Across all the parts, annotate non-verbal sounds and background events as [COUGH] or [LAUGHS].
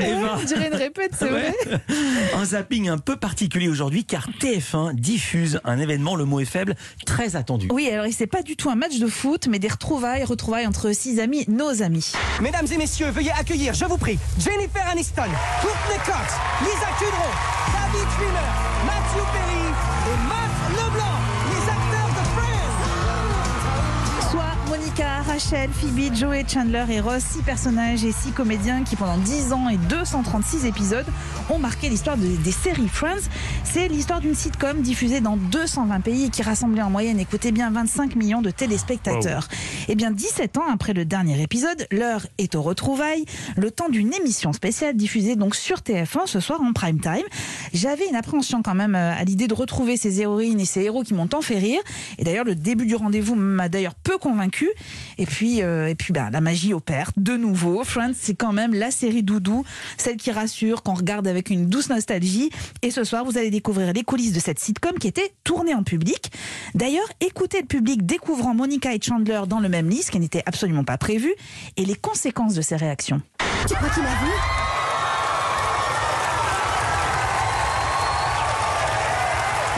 Eva. On dirait une répète, c'est vrai. Un zapping un peu particulier aujourd'hui car TF1 diffuse un événement, le mot est faible, très attendu. Oui, alors c'est pas du tout un match de foot, mais des retrouvailles, retrouvailles entre six amis, nos amis. Mesdames et messieurs, veuillez accueillir, je vous prie, Jennifer Aniston, Courtney Cox, Lisa Kudrow, David Rachel, Phoebe, Joey, Chandler et Ross, six personnages et six comédiens qui pendant 10 ans et 236 épisodes ont marqué l'histoire de- des séries Friends. C'est l'histoire d'une sitcom diffusée dans 220 pays et qui rassemblait en moyenne, écoutez bien, 25 millions de téléspectateurs. Et bien 17 ans après le dernier épisode, l'heure est aux retrouvailles, le temps d'une émission spéciale diffusée donc sur TF1 ce soir en prime time. J'avais une appréhension quand même euh, à l'idée de retrouver ces héroïnes et ces héros qui m'ont tant fait rire. Et d'ailleurs, le début du rendez-vous m'a d'ailleurs peu convaincu. Et puis, euh, et puis ben, la magie opère de nouveau. Friends, c'est quand même la série doudou, celle qui rassure, qu'on regarde avec une douce nostalgie. Et ce soir, vous allez découvrir les coulisses de cette sitcom qui était tournée en public. D'ailleurs, écoutez le public découvrant Monica et Chandler dans le même lit, ce qui n'était absolument pas prévu, et les conséquences de ces réactions.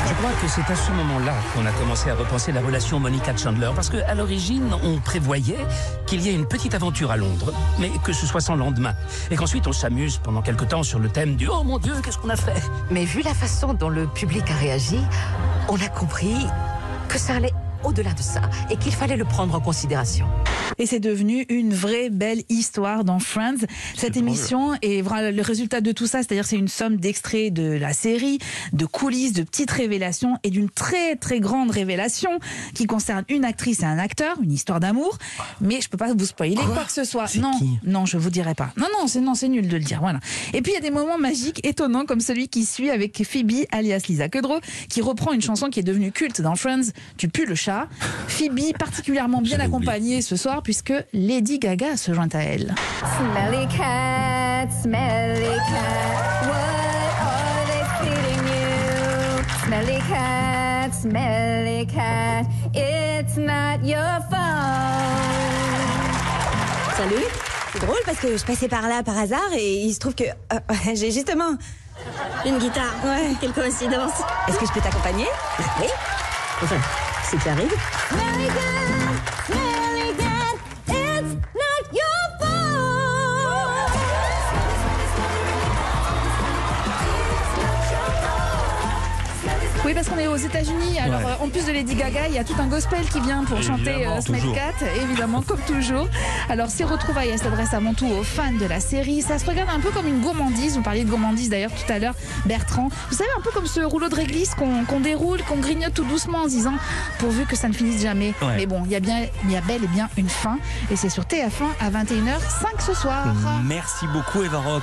Je crois que c'est à ce moment-là qu'on a commencé à repenser la relation Monica-Chandler, parce qu'à l'origine, on prévoyait qu'il y ait une petite aventure à Londres, mais que ce soit sans lendemain. Et qu'ensuite, on s'amuse pendant quelque temps sur le thème du « Oh mon Dieu, qu'est-ce qu'on a fait ?» Mais vu la façon dont le public a réagi, on a compris que ça allait au-delà de ça et qu'il fallait le prendre en considération. Et c'est devenu une vraie belle histoire dans Friends. Cette émission et le résultat de tout ça, c'est-à-dire c'est une somme d'extraits de la série, de coulisses, de petites révélations et d'une très très grande révélation qui concerne une actrice et un acteur, une histoire d'amour. Mais je peux pas vous spoiler quoi, que ce soit. Non, qui? non, je vous dirai pas. Non, non, c'est non, c'est nul de le dire. Voilà. Et puis il y a des moments magiques, étonnants comme celui qui suit avec Phoebe, alias Lisa Kudrow, qui reprend une chanson qui est devenue culte dans Friends. Tu pues le chat. Phoebe particulièrement bien accompagnée ce soir puisque Lady Gaga se joint à elle. Smelly cat, smelly cat, what are they feeding you? Smelly cat, smelly cat, it's not your fault. Salut C'est drôle parce que je passais par là par hasard et il se trouve que euh, [LAUGHS] j'ai justement une guitare. Ouais. Quelle coïncidence. Est-ce que je peux t'accompagner? Oui. Si tu Oui, parce qu'on est aux États-Unis. Alors, Ouais. euh, en plus de Lady Gaga, il y a tout un gospel qui vient pour chanter euh, toujours. Cat, évidemment, comme toujours. Alors, ces retrouvailles, elles s'adressent avant tout aux fans de la série. Ça se regarde un peu comme une gourmandise. Vous parliez de gourmandise d'ailleurs tout à l'heure, Bertrand. Vous savez, un peu comme ce rouleau de réglisse qu'on déroule, qu'on grignote tout doucement en se disant pourvu que ça ne finisse jamais. Ouais. Mais bon, il y a bien, il y a bel et bien une fin. Et c'est sur TF1 à 21h05 ce soir. Merci beaucoup Eva Rock.